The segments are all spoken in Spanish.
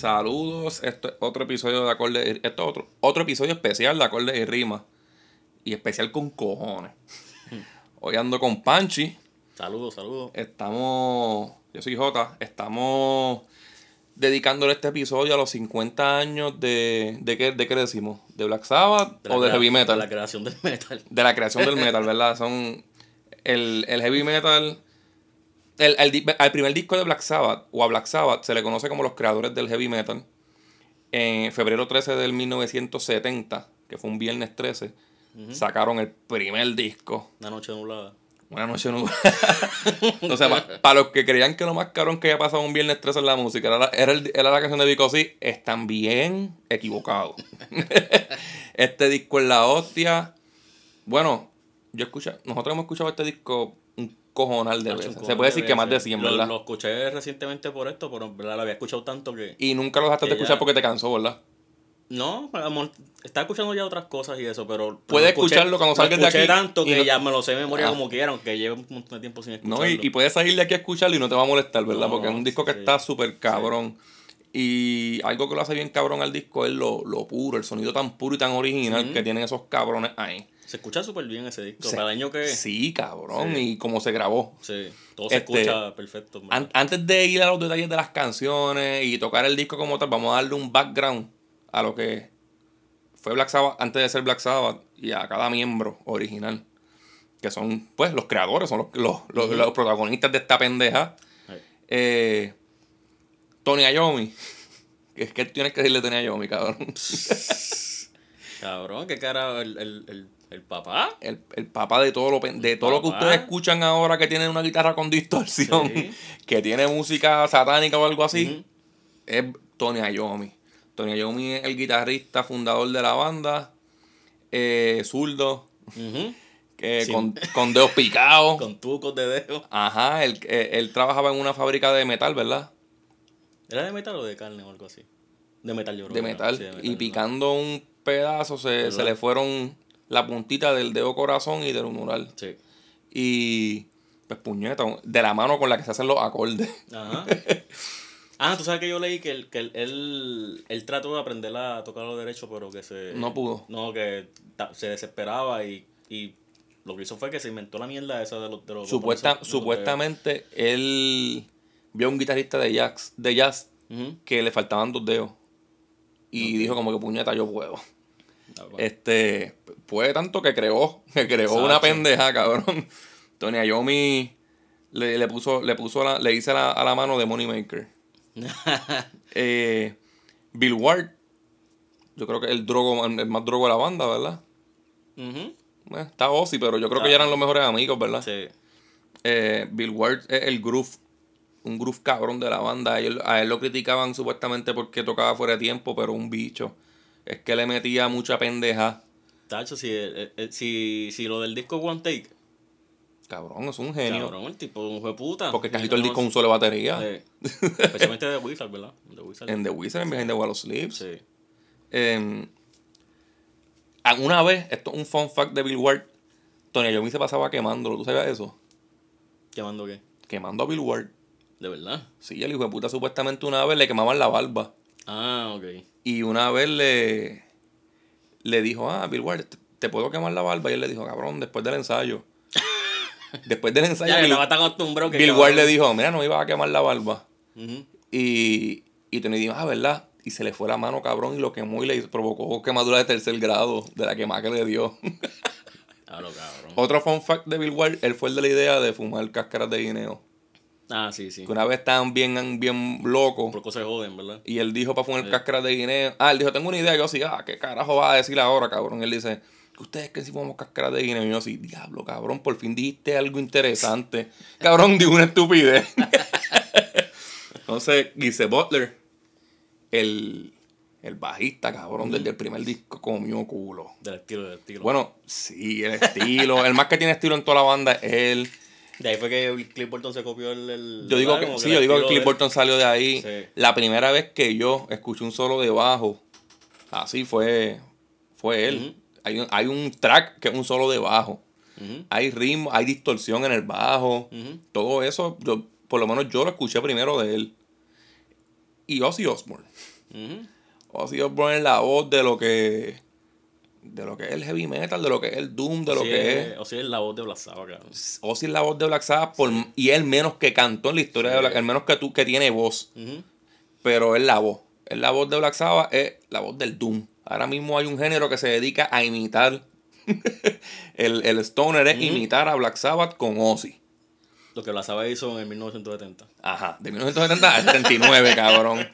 Saludos, esto es otro episodio de Acorde. Esto es otro, otro episodio especial de Acorde y Rima. Y especial con cojones. Hoy ando con Panchi. Saludos, saludos. Estamos. Yo soy Jota. Estamos dedicándole este episodio a los 50 años de. ¿De qué, de qué decimos? ¿De Black Sabbath la o de Heavy Metal? De la creación del metal. de la creación del metal, ¿verdad? Son el, el heavy metal. El, el al primer disco de Black Sabbath, o a Black Sabbath, se le conoce como los creadores del heavy metal. En febrero 13 del 1970, que fue un viernes 13, sacaron el primer disco. Una noche nublada. Una noche nublada. sea, para los que creían que lo más cabrón que había pasado un viernes 13 en la música era la, era el- era la canción de Because están bien equivocados. este disco es la hostia. Bueno, yo escuché, nosotros hemos escuchado este disco cojonal de veces. Se puede decir que más de veces. 100, Lo- ¿verdad? Lo, escuché recientemente por esto, pero verdad lo había escuchado tanto que. Y nunca lo dejaste de escuchar ya- porque te cansó, ¿verdad? No, estaba escuchando ya otras cosas y eso, pero. Puedes escuché- escucharlo cuando salgas de aquí tanto que no- ya me lo sé de memoria Ah. como quiera, aunque lleve un montón de tiempo sin escucharlo. No, y, y puedes salir de aquí a escucharlo y no te va a molestar, ¿verdad? No, Porque es un disco que sí. está súper cabrón. Y algo que lo hace bien cabrón al disco es lo, lo puro, el sonido tan puro y tan original que tienen esos cabrones ahí. Se escucha súper bien ese disco. Se- Para el año que. Sí, cabrón, Sí. y cómo se grabó. Sí, todo se Este, escucha perfecto. An- antes de ir a los detalles de las canciones y tocar el disco como tal, vamos a darle un background a lo que fue Black Sabbath antes de ser Black Sabbath y a cada miembro original. Que son, pues, los creadores, son los, los, los- los protagonistas de esta pendeja. Eh, Tony es que tienes que decirle Tony Iommi, cabrón. Cabrón, qué cara el, el, el, el papá. El, el papá de todo lo de todo lo que ustedes escuchan ahora que tiene una guitarra con distorsión, Sí. que tiene música satánica o algo así, es Tony Iommi. Tony Iommi es el guitarrista fundador de la banda, eh, zurdo, Sí. con, con dedos picados. Con tucos de dedo. Ajá, él, eh, él trabajaba en una fábrica de metal, ¿verdad? ¿Era de metal o de carne o algo así? De metal, yo creo. de metal. Sí, de metal, y ¿no? picando un pedazo se, se le fueron la puntita del dedo corazón y del humeral. Sí. Y pues puñeta, de la mano con la que se hacen los acordes. Ajá. Ah, tú sabes que yo leí que, él, que él, él, él trató de aprender a tocar los derechos, pero que se. No pudo. No, que se desesperaba y, y lo que hizo fue que se inventó la mierda esa de los. De los Supuesta, supuestamente él vio a un guitarrista de jazz, de jazz que le faltaban dos dedos. Y dijo como que puñeta, yo puedo. Este, puede tanto que creó, que creó Exacto. una pendeja, cabrón. Tony Iommi le, le puso, le puso la, le hice la- a la mano de Moneymaker. Eh, Bill Ward, yo creo que el drogo, el más drogo de la banda, ¿verdad? Eh, está Ozzy, pero yo creo que ya eran los mejores amigos, ¿verdad? Sí. Eh, Bill Ward es el groove, un groove cabrón de la banda. A él, a él lo criticaban supuestamente porque tocaba fuera de tiempo, pero un bicho. Es que le metía mucha pendeja. Tacho, si, eh, eh, si, si lo del disco One Take, Cabrón, es un genio. cabrón, el tipo un hijo de puta. Porque casi todo el disco es un solo de batería. Sí. Especialmente de Wizard, ¿verdad? De Wizard. En The Wizard, en Behind the Wall of Sleeps. Sí. A- una vez, esto es un fun fact de Bill Ward, Tony Iommi se pasaba quemándolo. ¿Tú sabías eso? ¿Quemando qué? Quemando a Bill Ward. ¿De verdad? Sí, el hijo de puta supuestamente una vez le quemaban la barba. Ah, ok. Y una vez le, le dijo, ah, Bill Ward, ¿te, puedo quemar la barba? Y él le dijo, cabrón, después del ensayo. después del ensayo, Ya Bill, estaba acostumbrado que. Bill. Ward le dijo, mira, no iba a quemar la barba. Ujú. Y, y Tony dijo, ah, ¿verdad? Y se le fue la mano, cabrón, y lo quemó y le provocó quemadura de tercer grado de la quemada que le dio. Lo cabrón. Otro fun fact de Bill Ward, él fue el de la idea de fumar cáscaras de guineo. Ah, sí, sí. Que una vez estaban bien, bien locos. Por cosas joden, ¿verdad? Y él dijo para fumar Sí. cáscaras de guineo. Ah, él dijo, tengo una idea. Yo así, ah, ¿qué carajo va a decir ahora, cabrón? Él dice, ustedes que si fumamos cáscaras de guineo. Y yo así, diablo, cabrón, por fin dijiste algo interesante. cabrón, digo una estupidez. Entonces, Gise Butler, el, el bajista, cabrón, desde el primer disco comió culo. Del estilo, del estilo. Bueno, sí, el estilo. el más que tiene estilo en toda la banda es él. De ahí fue que Cliff Burton se copió el. el- Yo digo que, sí, yo digo que Cliff Burton salió de ahí. Sí. La primera vez que yo escuché un solo de bajo, así fue, fue él. hay, un, hay un track que es un solo de bajo. Hay ritmo, hay distorsión en el bajo. Todo eso, yo, por lo menos yo lo escuché primero de él. y Ozzy Osbourne. Ozzy Osbourne es la voz de lo que de lo que es el heavy metal, de lo que es el doom, de lo que es O sea, es la voz de Black Sabbath, cabrón. Ozzy es la voz de Black Sabbath por, y es el menos que cantó en la historia Sí. de Black, el menos que tú que tiene voz, pero es la voz. Es la voz de Black Sabbath, es la voz del doom. Ahora mismo hay un género que se dedica a imitar el, el stoner es imitar a Black Sabbath con Ozzy. Lo que Black Sabbath hizo en 1970. Ajá, de 1970 al 39, cabrón.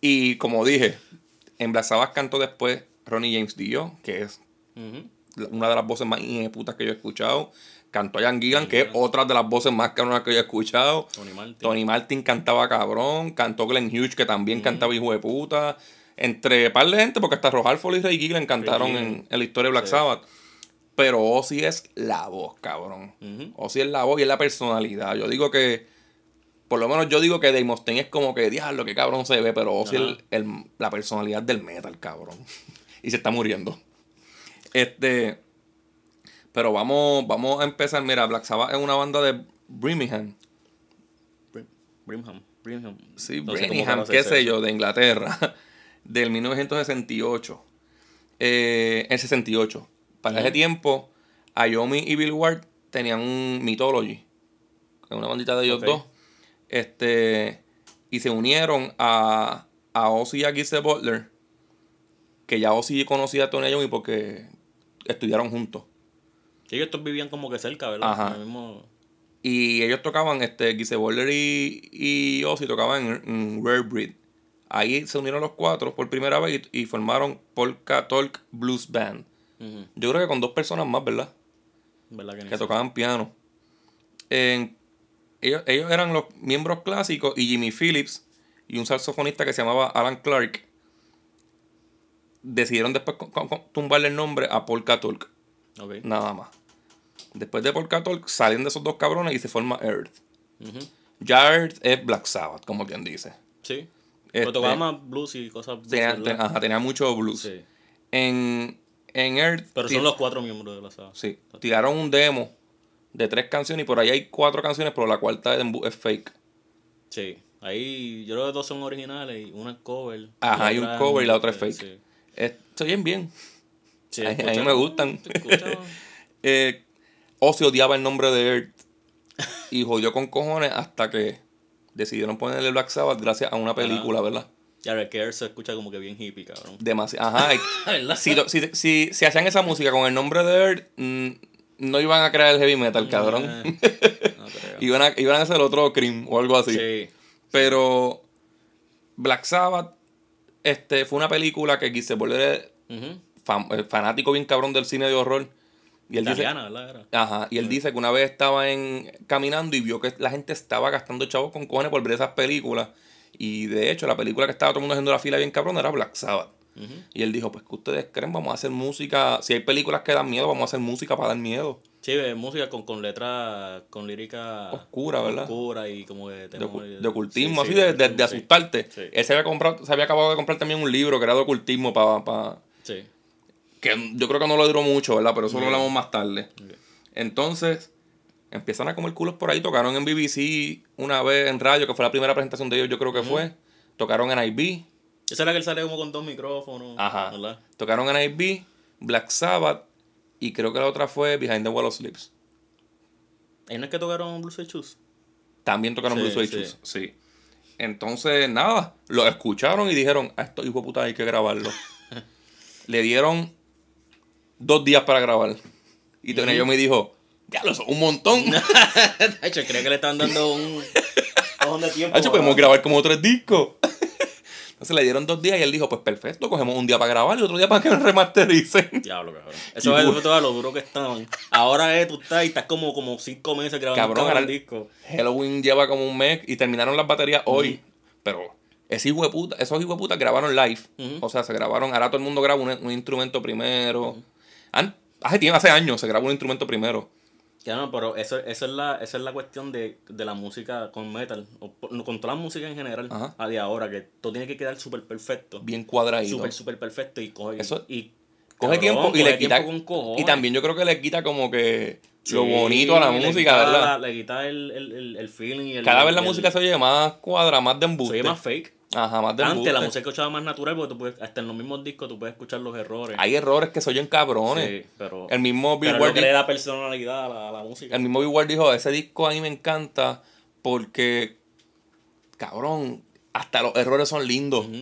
Y como dije, en Black Sabbath cantó después Ronnie James Dio, que es una de las voces más putas que yo he escuchado. Cantó Ian Gillan, que es otra de las voces más cabronas que yo he escuchado. Tony Martin. Tony Martin cantaba cabrón. Cantó Glenn Hughes, que también cantaba hijo de puta. Entre par de gente, porque hasta Rojalfo y Ray Gillan cantaron en, en la historia de Black Sí. Sabbath. Pero Ozzy es la voz, cabrón. Ujú. Ozzy es la voz y es la personalidad. Yo digo que, por lo menos yo digo que Dave Mustaine es como que, diablo, que cabrón se ve, pero Ozzy es Ajá. el- el- la personalidad del metal, cabrón. Y se está muriendo. Este, pero vamos, vamos a empezar. Mira, Black Sabbath es una banda de Birmingham. Brimham. Brimham. Sí, No Birmingham, qué sé yo, de Inglaterra, del 1968. Eh, el 68. Para ese tiempo, Ayomi y Bill Ward tenían un Mythology, es una bandita de ellos dos. Este, y se unieron a, a Ozzy y a Gise Butler, que ya Ozzy conocía a Tony Iommi porque estudiaron juntos. Ellos estos vivían como que cerca, ¿verdad? Ajá. Mismo... Y ellos tocaban, este, Gise y, y Ozzy tocaban en, en Rare Breed. Ahí se unieron los cuatro por primera vez y, y formaron Polka Talk Blues Band. Yo creo que con dos personas más, ¿verdad? ¿Verdad que Que tocaban piano. En- ellos, ellos eran los miembros clásicos y Jimmy Phillips y un saxofonista que se llamaba Alan Clark decidieron después tumbarle el nombre a Polka Talk. Ok. Nada más. Después de Polka Talk salen de esos dos cabrones y se forma Earth. Ya Earth es Black Sabbath, como quien dice. Sí. Este, Pero tocaba más blues y cosas blues, tenía, ajá, tenía mucho blues. Sí. En, en Earth. Pero son los cuatro miembros de la saga. Sí. Tiraron un demo de tres canciones y por ahí hay cuatro canciones, pero la cuarta es, fake. Sí. Ahí yo creo que dos son originales y una es cover. Ajá, hay un cover y la otra es fake. Sí. Se oyen bien. Sí, A- a mí me gustan. se Eh, Ozzy odiaba el nombre de Earth y jodió con cojones hasta que decidieron ponerle Black Sabbath gracias a una película, ¿verdad? Ya ves que Earth se escucha como que bien hippie, cabrón. Demasiado. Ajá. si, si, si, si hacían esa música con el nombre de Earth, mm, no iban a crear el heavy metal, cabrón. No creo. iban, a, iban a hacer otro Cream o algo así. Sí. Pero Black Sabbath este, fue una película que quise volver fan- eh, fanático bien cabrón del cine de horror. Y él dice, Italiana, ¿verdad? Era. ajá, y él dice que una vez estaba en, caminando y vio que la gente estaba gastando chavos con cojones por ver esas películas. Y de hecho, la película que estaba todo el mundo haciendo la fila bien cabrón era Black Sabbath. Y él dijo, pues que ustedes creen, vamos a hacer música. Si hay películas que dan miedo, vamos a hacer música para dar miedo. Sí, música con, con letra, con lírica Oscura, ¿verdad? Oscura y como de De, ocu- de ocultismo, sí, así sí, de, de- asustarte. Sí. Él se había, comprado, se había acabado de comprar también un libro que era de ocultismo para... Sí. que yo creo que no lo duró mucho, ¿verdad? Pero eso lo hablamos más tarde. Entonces, empiezan a comer culos por ahí. Tocaron en BBC una vez en radio, que fue la primera presentación de ellos, yo creo que fue. Tocaron en IB. Esa era que él sale como con dos micrófonos. Ajá. ¿Verdad? Tocaron en IB, Black Sabbath. Y creo que la otra fue Behind the Wall of Sleeps. No es que tocaron Blues and Shoes. También tocaron Sí, Blue Suede sí. Shoes, Sí. Entonces, nada, lo escucharon y dijeron, a estos hijos de puta hay que grabarlo. Le dieron dos días para grabar. Y Tony yo me dijo, ya lo son un montón. Creo que le estaban dando un de tiempo. Hacho, podemos grabar como tres discos. Entonces le dieron dos días y él dijo, pues perfecto, cogemos un día para grabar y otro día para que nos remastericen. Diablo, cabrón. Eso Y- es todo lo duro que estaban. Ahora es, tú estás y estás como, como cinco meses grabando Cabrón, cabrón ahora- disco. Halloween lleva como un mes y terminaron las baterías hoy. Pero ese hijo de puta, esos hijos de puta grabaron live. O sea, se grabaron, ahora todo el mundo graba un, un instrumento primero. An- hace tiempo, hace años se graba un instrumento primero. Ya no, pero eso, eso es la, esa es la cuestión de, de la música con metal. O con toda la música en general. Ajá. A de ahora, que todo tiene que quedar súper perfecto. Bien cuadradito. Súper, súper perfecto. Y coge. Eso- y, Coge cabrón, tiempo y coge le quita. con. Y también yo creo que le quita como que lo bonito a la música, quita ¿verdad? la- le quita el, el, el, el feeling y el. Cada vez la música se oye más cuadra, más de Se embuste. oye más fake. Ajá, más de Antes la música escuchaba más natural porque tú puedes, hasta en los mismos discos tú puedes escuchar los errores. Hay errores que se oyen cabrones. Sí, pero, El mismo que di- le da personalidad a la, a la música. El mismo Billboard dijo, ese disco a mí me encanta porque, cabrón, hasta los errores son lindos.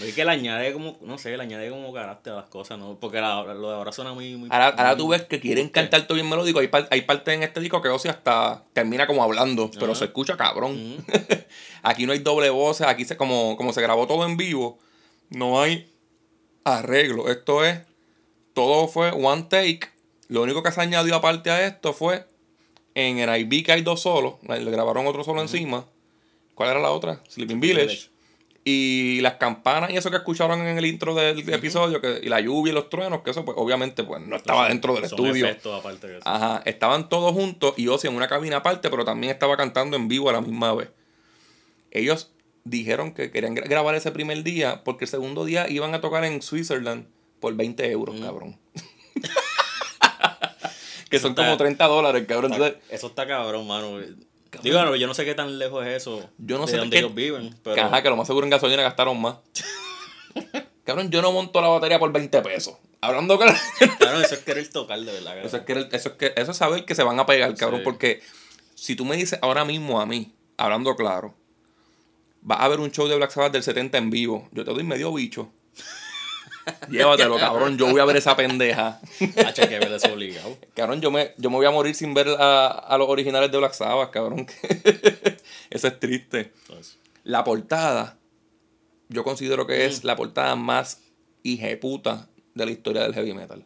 Es que le añade como, no sé, le añade como carácter a las cosas, ¿no? Porque la- lo de ahora suena muy... muy Ahora, ahora muy- tú ves que quieren cantar todo bien melódico. Hay, par- hay partes en este disco que Ozzy hasta termina como hablando, pero se escucha cabrón. aquí no hay doble voces, aquí se, como, como se grabó todo en vivo, no hay arreglo. Esto es, todo fue one take. Lo único que se añadió aparte a esto fue en el IB que hay dos solos, le grabaron otro solo encima. ¿Cuál era la otra? Sleeping Village. Village. Y las campanas y eso que escucharon en el intro del episodio, que, y la lluvia y los truenos, que eso pues obviamente pues no estaba dentro del son estudio. efectos aparte de eso. Ajá, estaban todos juntos y Ozzy en una cabina aparte, pero también estaba cantando en vivo a la misma vez. Ellos dijeron que querían gra- grabar ese primer día porque el segundo día iban a tocar en Switzerland por 20 euros, cabrón. que son está- como 30 dólares, cabrón. Está- eso está cabrón, mano. Digo, no, yo no sé qué tan lejos es eso Yo no de sé donde qué- ellos viven, que, pero... ajá, que lo más seguro en gasolina gastaron más. cabrón, yo no monto la batería por 20 pesos. Hablando claro. Claro, eso es querer tocar, de verdad. Eso es, que, eso, es que, eso es saber que se van a pegar, cabrón. Sí. Porque si tú me dices ahora mismo a mí, hablando claro, va a haber un show de Black Sabbath del 70 en vivo, yo te doy medio bicho. Llévatelo, cabrón. Yo voy a ver esa pendeja. Hacha, que ver eso obligado. Cabrón, yo me, yo me voy a morir sin ver a, a los originales de Black Sabbath, cabrón. Eso es triste. Entonces, La portada, yo considero que es la portada más hijeputa de la historia del heavy metal.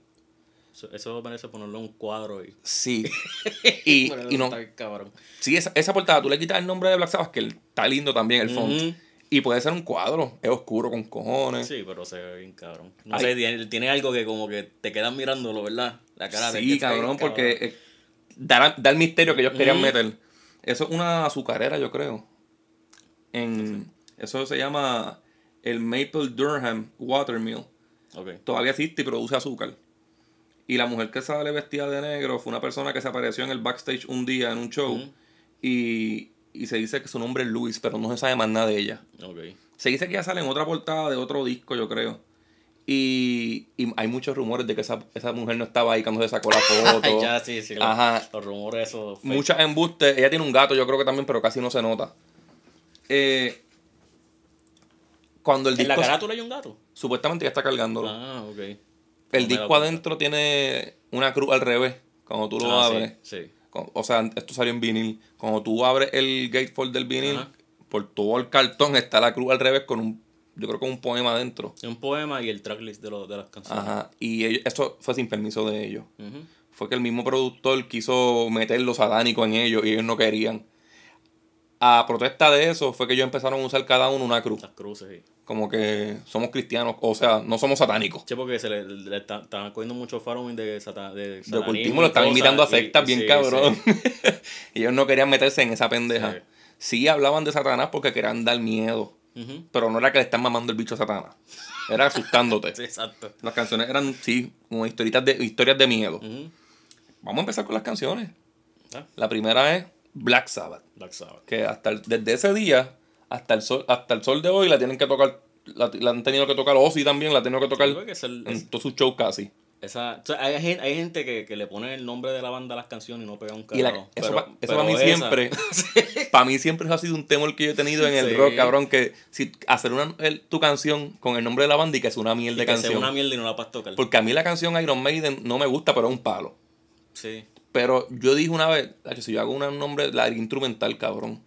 eso, eso merece ponerlo en un cuadro y... Sí. Y, y no, cabrón. Sí, esa, esa portada, tú le quitas el nombre de Black Sabbath, que el- está lindo también el font. Y puede ser un cuadro, es oscuro con cojones. Sí, pero se ve bien cabrón. No Ay. sé, tiene, tiene algo que como que te quedas mirándolo, ¿verdad? La cara de Sí, que está bien cabrón, porque eh, da, da el misterio que ellos querían meter. Eso es una azucarera, yo creo. En, eso se llama el Maple Durham Watermill. Ok. Todavía existe y produce azúcar. Y la mujer que sale vestida de negro fue una persona que se apareció en el backstage un día en un show. Y, y se dice que su nombre es Luis, pero no se sabe más nada de ella. Se dice que ya sale en otra portada de otro disco, yo creo. Y, y hay muchos rumores de que esa, esa mujer no estaba ahí cuando se sacó la foto. Ya, sí, sí. Ajá. Los rumores esos. Muchas embustes. Ella tiene un gato, yo creo que también, pero casi no se nota. Eh, cuando el ¿En la disco. carátula hay un gato? Supuestamente ya está cargándolo. Ah, ok. el No disco adentro tiene una cruz al revés. Cuando tú lo Ah, abres. Sí, sí. O sea, esto salió en vinil. Cuando tú abres el gatefold del vinil, Ajá. por todo el cartón está la cruz al revés con un, yo creo que un poema adentro. Un poema y el tracklist de, lo- de las canciones. Ajá. Y ellos- eso fue sin permiso de ellos. Fue que el mismo productor quiso meter lo satánico en ellos y ellos no querían. A protesta de eso fue que ellos empezaron a usar cada uno una cruz. Las cruces, sí. Como que somos cristianos, o sea, no somos satánicos. Sí, porque se le, le está- estaban cogiendo mucho following de, sata, de De ocultismo lo están invitando a y- sectas bien sí, cabrón. sí. y ellos no querían meterse en esa pendeja. Sí. Hablaban de Satanás porque querían dar miedo. Pero no era que le están mamando el bicho a Satanás. Era asustándote. Sí, exacto. Las canciones eran, sí, como historitas de, historias de miedo. Vamos a empezar con las canciones. Ah, La primera es Black Sabbath. Black Sabbath. Que hasta el- desde ese día hasta el sol, hasta el sol de hoy la tienen que tocar. La, la han tenido que tocar Ozzy también, la han tenido que tocar que el- en todos sus shows casi. esa, o sea, hay, gen- hay gente que, que le pone el nombre de la banda a las canciones y no pega un carajo. eso pa- para mí esa- siempre, para mí siempre eso ha sido un temor que yo he tenido en el Sí. rock, cabrón, que si hacer una, el- tu canción con el nombre de la banda y que es una mierda de que sea canción. una mierda y no la puedes tocar. Porque a mí la canción Iron Maiden no me gusta, pero es un palo. Sí. Pero yo dije una vez, "Tacho, si yo hago un nombre, la instrumental, cabrón.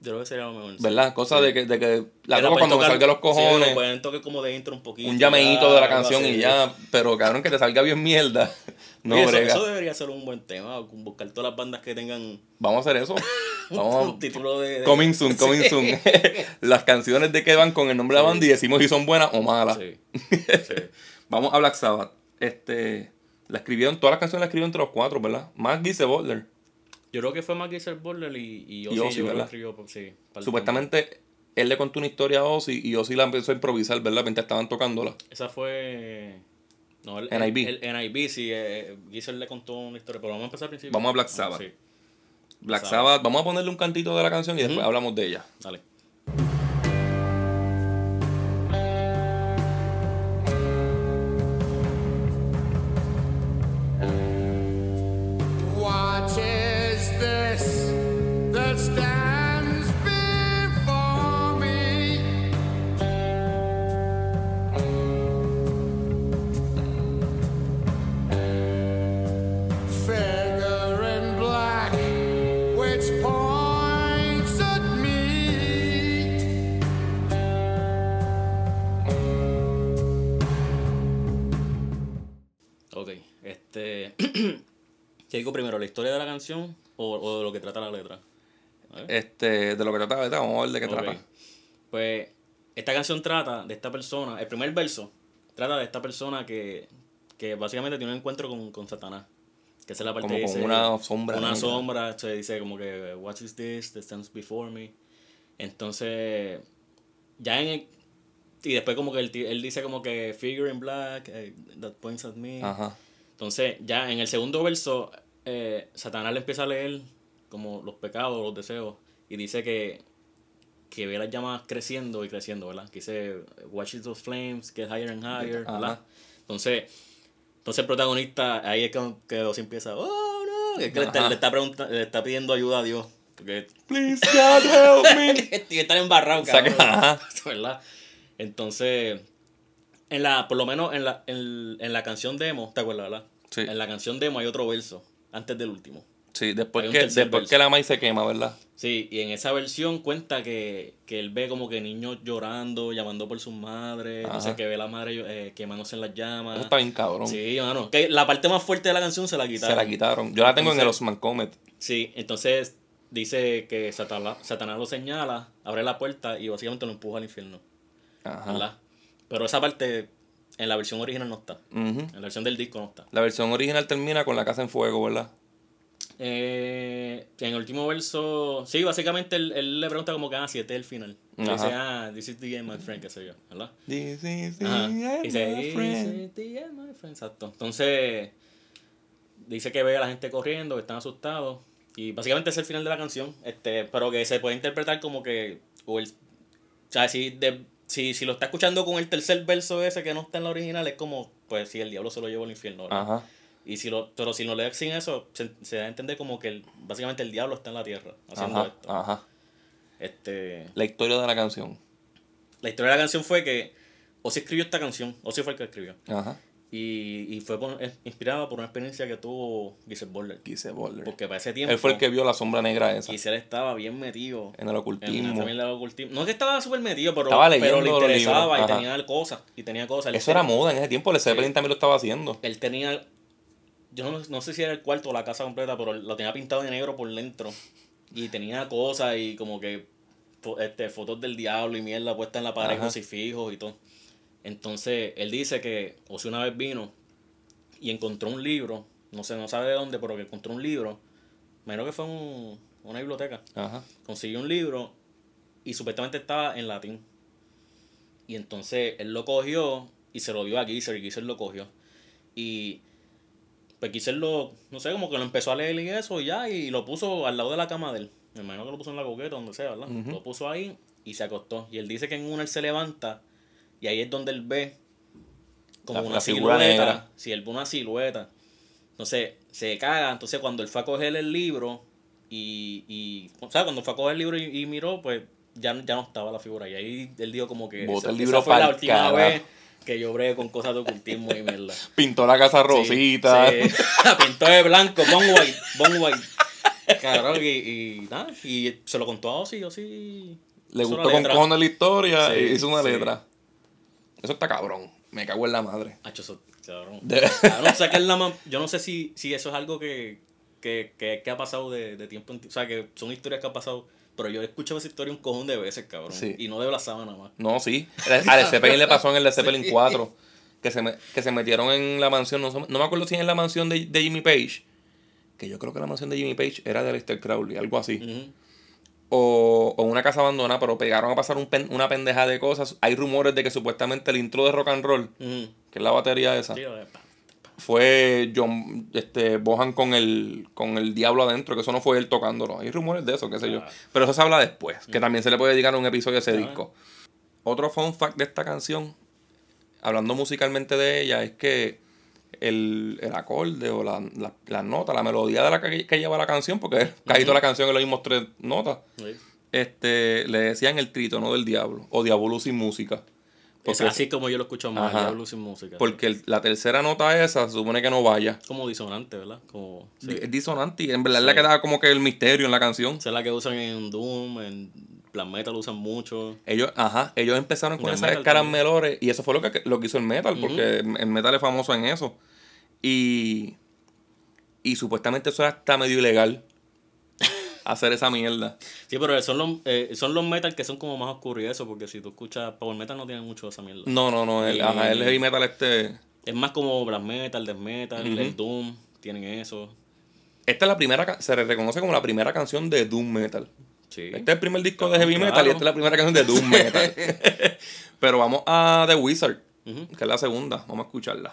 Yo creo que sería lo mejor. sí. ¿Verdad? Cosa Sí. de que, de que la toco cuando me salga los Sí, cojones. lo pueden tocar como de intro un poquito. un llameíto de la canción y ya. Pero cabrón, que te salga bien mierda. No, eso, brega. eso debería ser un buen tema. Buscar todas las bandas que tengan Vamos a hacer eso. Vamos un título de. de- Coming soon, coming Sí. soon. Las canciones de que van con el nombre de la banda y decimos si son buenas o malas. Sí. sí. Vamos a Black Sabbath. Este, la escribieron, todas las canciones las escribieron entre los cuatro, ¿verdad? Más Gise Butler. Yo creo que fue más Geezer Butler y, y Ozzy, Y Ozzy, yo creo que ¿verdad? escribió, pues, sí, Supuestamente él le contó una historia a Ozzy y Ozzy la empezó a improvisar, ¿verdad? Mientras estaban tocándola. Esa fue. No, el, NIB. El, el NIB, sí. Eh, Geezer le contó una historia, pero vamos a empezar al principio. Vamos a Black Ah, Sabbath. sí, Black Sabbath. Sabbath, vamos a ponerle un cantito de la canción y después Ujú. hablamos de ella. dale. ¿Qué digo primero? ¿La historia de la canción o, o de lo que trata la letra? Este, de lo que trata la letra, vamos a ver de qué trata. Pues esta canción trata de esta persona, el primer verso trata de esta persona que, que básicamente tiene un encuentro con, con Satanás. Que esa es la parte Como que con dice, una sombra Una negra. sombra, se dice como que, what is this that stands before me? Entonces, ya en el- Y después como que él, él dice como que, figure in black, eh, that points at me. Ajá. Entonces, ya en el segundo verso, eh, Satanás le empieza a leer como los pecados, los deseos, y dice que, que ve las llamas creciendo y creciendo, ¿verdad? Que dice, watch those flames, get higher and higher, Ajá. ¿verdad? Entonces, entonces el protagonista, ahí es que, que Ozzy empieza, oh no, es que le está, le, está le está pidiendo ayuda a Dios, porque Please God help me. que estar embarrado, Saca- cabrón. ajá. ¿verdad? Entonces, en la, por lo menos en la, en, en la canción demo, ¿te acuerdas, verdad? Sí. En la canción demo hay otro verso, antes del último. Sí, después que, después verso. que la maíz se quema, ¿verdad? Sí, y en esa versión cuenta que, que él ve como que niños llorando, llamando por sus madres, no sé, Ajá. que ve a la madre eh, quemándose en las llamas. Eso está bien cabrón. Sí, mano. Que la parte más fuerte de la canción se la quitaron. Se la quitaron. Yo la tengo en el Osman Comet. Sí, entonces dice que Satanás, Satanás lo señala, abre la puerta y básicamente lo empuja al infierno. Ajá. ¿verdad? Pero esa parte en la versión original no está. En la versión del disco no está. La versión original termina con la casa en fuego, ¿verdad? Eh, en el último verso, sí, básicamente él, él le pregunta como que, ah, si este es el final. Ajá. dice, ah, this is the end, my friend, qué sé yo, ¿verdad? This is the Ajá. end, dice, my "This friend". is the end, my friend", Exacto. Entonces, dice que ve a la gente corriendo, que están asustados. Y básicamente es el final de la canción, este, pero que se puede interpretar como que, o el, o sea, si, de, si, si lo está escuchando con el tercer verso ese que no está en la original, es como, pues si el diablo se lo llevó al infierno. Ajá. Y si lo, pero si lo lees sin eso, se, se da a entender como que el- básicamente el diablo está en la tierra haciendo Ajá. esto. Ajá. Este, La historia de la canción. la historia de la canción fue que Ozzy escribió esta canción, Ozzy fue el que escribió. Ajá. Y, y fue por- inspirada por una experiencia que tuvo Giselle Boller. Giselle Boulder. Porque para ese tiempo Él fue el que vio la sombra negra esa. Giselle estaba bien metido En el en ocultismo. la familia del ocultismo. No es que estaba súper metido, pero, Estaba pero le interesaba y tenía cosas. Y tenía cosas. Eso era moda en ese tiempo. El Zeppelin también lo estaba haciendo. Él tenía. Yo no, no sé si era el cuarto o la casa completa, pero lo tenía pintado de negro por dentro. Y tenía cosas y como que este, fotos del diablo y mierda puesta en la pared, Ajá. crucifijos y todo. Entonces, él dice que Ozzy una vez vino y encontró un libro, no sé, no sabe de dónde, pero que encontró un libro. Menos que fue un- una biblioteca. Ajá. Consiguió un libro y supuestamente estaba en latín. Y entonces él lo cogió y se lo dio a Geezer y Geezer lo cogió. Y pues Geezer lo, no sé, como que lo empezó a leer y eso y ya, y lo puso al lado de la cama de él. Me imagino que lo puso en la coqueta, donde sea, ¿verdad? Lo puso ahí y se acostó. Y él dice que en una él se levanta y ahí es donde él ve como La- una la silueta. negra. Si él ve una silueta. Entonces se caga. Entonces cuando él fue a coger el libro y, y o sea, cuando fue a coger el libro y, y miró, pues ya, ya no estaba la figura. Y ahí él dijo como que Bota el libro esa fue la última vez que yo bregué con cosas de ocultismo y mierda. Pintó la casa rosita. Sí, pintó de blanco, Bon White, Bon White. Cabrón, y, y nada, y se lo contó a Ozzy, Ozzy Le gustó con cojones la historia Sí, y hizo una letra. Eso está cabrón. Me cago en la madre. Hacho, eso, cabrón. De- Cabrón, la yo no sé si, si eso es algo que, que, que, que ha pasado de, de tiempo en tiempo. O sea, que son historias que han pasado. Pero yo he escuchado esa historia un cojón de veces, cabrón. Sí. Y no de la sábana más. No, sí. A Led Zeppelin le pasó en el Led Zeppelin 4. Que se, me- que se metieron en la mansión. No, no me acuerdo si en la mansión de, de Jimmy Page. Que yo creo que la mansión de Jimmy Page era de Aleister Crowley, algo así. O, o una casa abandonada, pero pegaron a pasar un pen- una pendeja de cosas. Hay rumores de que supuestamente el intro de rock and roll, que es la batería esa, fue John este, Bohan con el, con el diablo adentro, que eso no fue él tocándolo. Hay rumores de eso, qué sé yo. Pero eso se habla después, que también se le puede dedicar un episodio a ese Ah. disco. Otro fun fact de esta canción, hablando musicalmente de ella, es que el, el acorde o la, la, la nota, la melodía de la que, que lleva la canción, porque casi toda la canción es las mismas tres notas, Sí. este, le decían el trítono del diablo o diablo sin música. Es así como yo lo escucho más, Ajá. Diablo sin música. porque el- la tercera nota esa se supone que no vaya. Como disonante, ¿verdad? Como, sí. Es disonante y en verdad Sí. le queda como que el misterio en la canción. Esa es la que usan en Doom, en Black Metal usan mucho. Ellos, ajá, ellos empezaron con esas también. melores y eso fue lo que, lo que hizo el metal, porque el metal es famoso en eso. Y Y supuestamente eso es hasta medio ilegal. hacer esa mierda. Sí, pero son los, eh, son los metal que son como más oscuros y eso, porque si tú escuchas Power Metal no tiene mucho de esa mierda. No, no, no. El, Y- ajá, el heavy metal este. Es más como Black Metal, Death Metal, el Doom, tienen eso. Esta es la primera. Se reconoce como la primera canción de Doom Metal. Sí. Este es el primer disco de heavy metal claro. y esta es la primera canción de Doom Metal. Pero vamos a The Wizard, que es la segunda. Vamos a escucharla.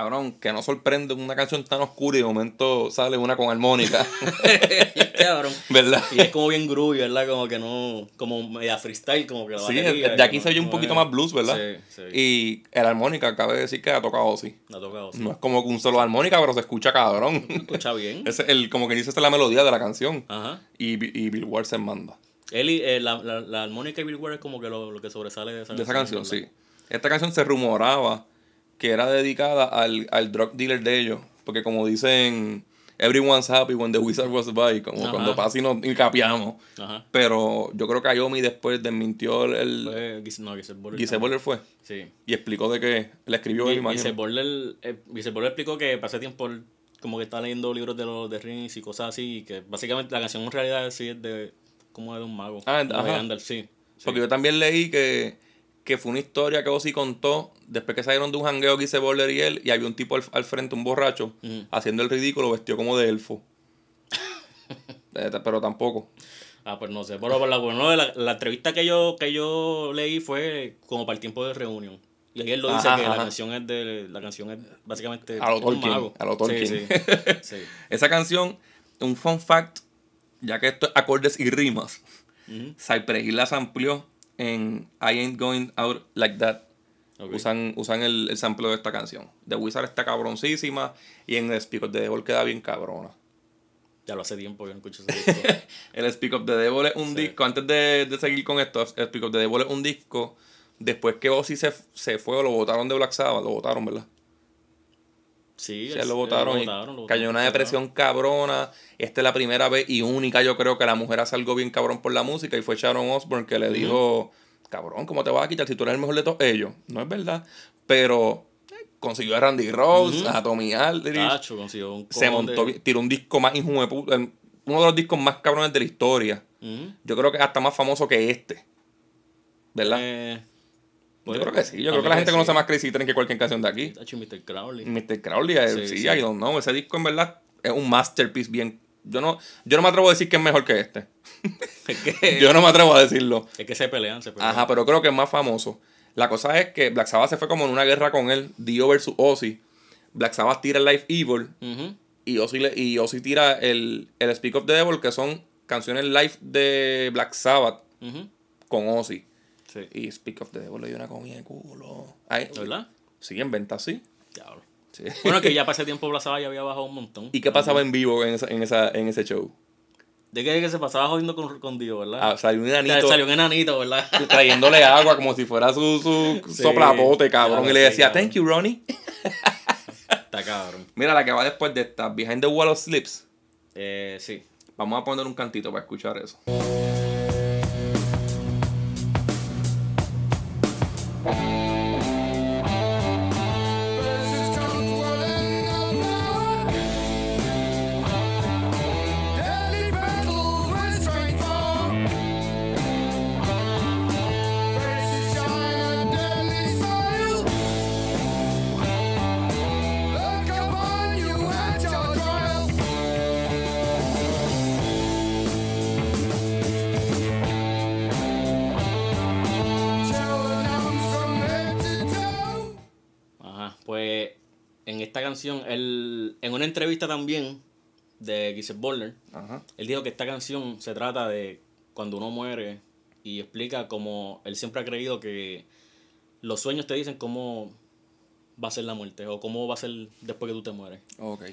Cabrón, que no sorprende una canción tan oscura y de momento sale una con armónica. Cabrón. ¿Verdad? Y es como bien groovy, ¿verdad? Como que no. Como media freestyle, como que la Sí, batería, de aquí no- se oye un no poquito es- más blues, ¿verdad? Sí, sí. Y el armónica, cabe decir que ha tocado Ozzy. La ha tocado. Sí. No es como un solo armónica, pero se escucha cabrón. Escucha bien. Es el, como que dice, esa es la melodía de la canción. Ajá. Y, y Bill Ward se manda. Él y, eh, la, la, la armónica y Bill Ward es como que lo, lo que sobresale de esa De esa canción, ¿verdad? sí. Esta canción se rumoraba que era dedicada al, al drug dealer de ellos. Porque como dicen, everyone's happy when the wizard was by. Como Ajá. cuando pasa y nos y capiamos. Ajá. Pero yo creo que Ayomi después desmintió el... Fue no, Giselle Boller. Giselle Boller fue. Sí. Y explicó de que le escribió él, Y- imagino. Giselle eh, explicó que pasé tiempo él como que está leyendo libros de los de Rings y cosas así. Y que básicamente la canción en realidad sí es de. como de un mago. Ah, de. Gandalf, sí. sí. Porque yo también leí que, que fue una historia que Ozzy contó después que salieron de un jangueo que hice Boller y él, y había un tipo al, al frente, un borracho, haciendo el ridículo, vestido como de elfo. Eh, Pero tampoco. Ah, pues no sé. Pero por la, bueno, la, la entrevista que yo, que yo leí fue como para el tiempo de reunión. Y ahí él lo dice Ajá, que ajá. la canción es de. La canción es básicamente. A lo Tolkien, mago. a lo Tolkien. Sí, sí. Esa canción, un fun fact, ya que esto es acordes y rimas. Cypress Hill las amplió en I Ain't Going Out Like That. Usan, usan el, el sample de esta canción. The Wizard está cabroncísima y en el Speak of the Devil queda bien cabrona. Ya lo hace tiempo que no escucho ese disco. El Speak of the Devil es un Sí. disco, antes de, de seguir con esto, el Speak of the Devil es un disco después que Ozzy se, se fue o lo votaron de Black Sabbath, lo votaron, ¿verdad? Sí, Se él- lo votaron y votaron, lo cayó una depresión cabrona. Esta es la primera vez y única, yo creo que la mujer hace algo bien cabrón por la música y fue Sharon Osbourne que le dijo, cabrón, ¿cómo te vas a quitar si tú eres el mejor de todos ellos? No es verdad, pero eh, consiguió a Randy Rose, a Tommy Aldrich, Tacho, consiguió un se montó, bien- tiró un disco más de puta, uno de los discos más cabrones de la historia. Yo creo que hasta más famoso que este. ¿Verdad? Eh, yo pues, creo que sí. Yo creo que la gente conoce más Crazy Train que cualquier canción de aquí. Mr. Crowley. Mr. Crowley, eh, Sí. I don't know. Ese disco en verdad es un masterpiece bien. Yo no, yo no me atrevo a decir que es mejor que este. Es que, Yo no me atrevo a decirlo. es que se pelean, se pelean. Ajá, pero creo que es más famoso. La cosa es que Black Sabbath se fue como en una guerra con él, Dio versus Ozzy. Black Sabbath tira el Life Evil y Ozzy, le- y Ozzy tira el, el Speak of the Devil, que son canciones live de Black Sabbath con Ozzy. Sí. Y Speak of the Devil le dio una comida de culo. Ay, ¿Verdad? sí, en venta sí. Diablo. Sí. Bueno, que ya para ese tiempo Blazaba ya había bajado un montón. ¿Y qué pasaba en vivo en, esa, en, esa, en ese show? De que, que se pasaba jodiendo con, con Dios, ¿verdad? Ah, salió un enanito Salió un enanito, ¿verdad? trayéndole agua como si fuera su, su Sí. soplapote, cabrón. Claro, y le decía, thank you, Ronnie. Está cabrón. Mira, la que va después de esta, Behind the Wall of Slips. Eh, sí. Vamos a poner un cantito para escuchar eso. Ajá. él dijo que esta canción se trata de cuando uno muere y explica cómo él siempre ha creído que los sueños te dicen cómo va a ser la muerte o cómo va a ser después que tú te mueres. Ok.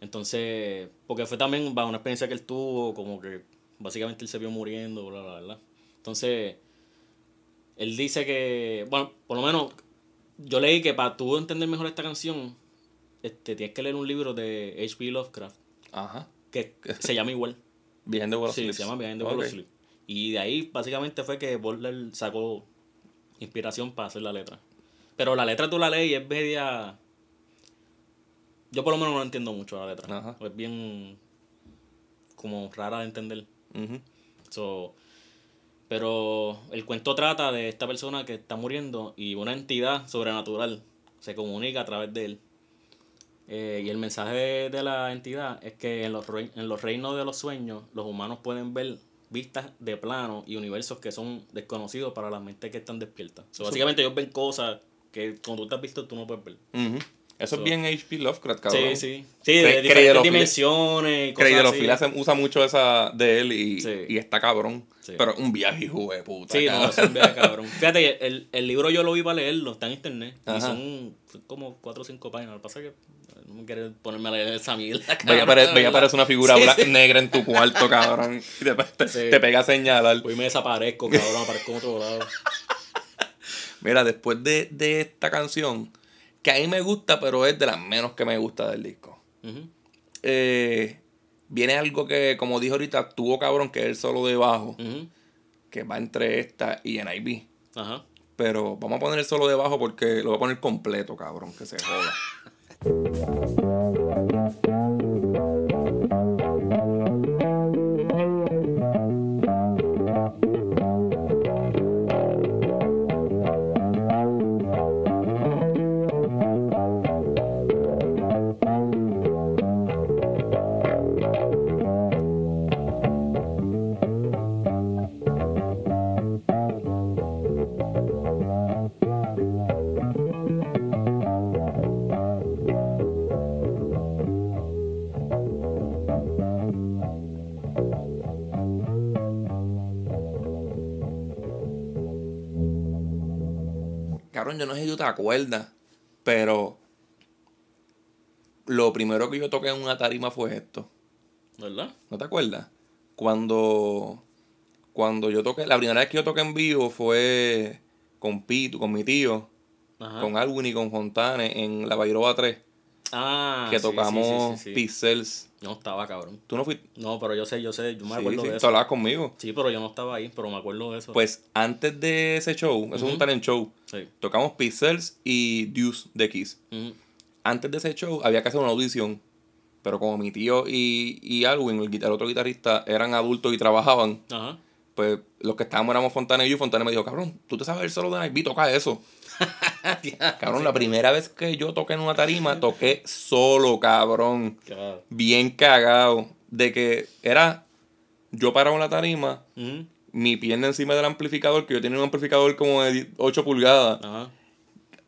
Entonces, porque fue también una experiencia que él tuvo, como que básicamente él se vio muriendo, bla, bla, bla. Entonces, él dice que, bueno, por lo menos yo leí que para tú entender mejor esta canción, este, tienes que leer un libro de H.P. Lovecraft Ajá. que se llama igual. Behind the Wall of Sí, Sleeps. se llama Behind the. Wall of Sleep. Y de ahí básicamente fue que Butler sacó inspiración para hacer la letra. Pero la letra tú la lees y es media... Yo por lo menos no entiendo mucho la letra. Ajá. Es bien como rara de entender. Ujú. So, pero el cuento trata de esta persona que está muriendo y una entidad sobrenatural se comunica a través de él. Eh, y el mensaje de, de la entidad es que en los, rei- en los reinos de los sueños los humanos pueden ver vistas de plano y universos que son desconocidos para las mentes que están despiertas. So, básicamente ellos ven cosas que cuando tú te has visto tú no puedes ver. Eso So- es bien H.P. Lovecraft, cabrón. Sí, sí. Sí, Cre- de diferentes dimensiones se usa mucho esa de él y, Sí. y está cabrón. Sí. Pero un viaje, hijo de puta. Sí, no, cabrón. eso es bien cabrón. Fíjate, el, el libro yo lo vi para leerlo, está en internet. Y Ajá. son, son como cuatro o cinco páginas. Lo que pasa es que no me quiero ponerme a leer esa mierda. Veía verdad. aparece una figura Sí, negra en tu cuarto, cabrón. Y te, te- Sí. te pega a señalar. Hoy me desaparezco, cabrón, aparezco en otro lado. Mira, después de, de esta canción, que a mí me gusta, pero es de las menos que me gusta del disco. Eh, viene algo que, como dijo ahorita, tuvo cabrón, que es el solo de bajo, que va entre esta y NIB. Ajá. Pero vamos a poner el solo de bajo porque lo voy a poner completo, cabrón, que se joda. Cabrón, yo no sé si tú te acuerdas, pero lo primero que yo toqué en una tarima fue esto. ¿Verdad? ¿No te acuerdas? Cuando, cuando yo toqué, la primera vez que yo toqué en vivo fue con Pito, con mi tío, Ajá. con Alwin y con Fontane en la Bairoba 3, Ah, que tocamos sí, sí, sí. Pixels. Yo no estaba, cabrón. ¿Tú no fuiste? No, pero yo sé, yo sé, yo me acuerdo de tú eso. hablabas conmigo. Sí, pero yo no estaba ahí, pero me acuerdo de eso. Pues antes de ese show, eso es un talent show, tocamos Pixels y Deuce de Kiss. Antes de ese show había que hacer una audición. Pero como mi tío y, y Alwin, el, el otro guitarrista, eran adultos y trabajaban, Ajá. pues los que estábamos éramos Fontana y yo. Fontana me dijo, cabrón, tú te sabes el solo de Night Beat, toca eso. Cabrón, la primera vez que yo toqué en una tarima, toqué solo, cabrón. Bien cagado. De que era yo parado en la tarima, Ujú. mi pierna encima del amplificador, que yo tenía un amplificador como de 8 pulgadas.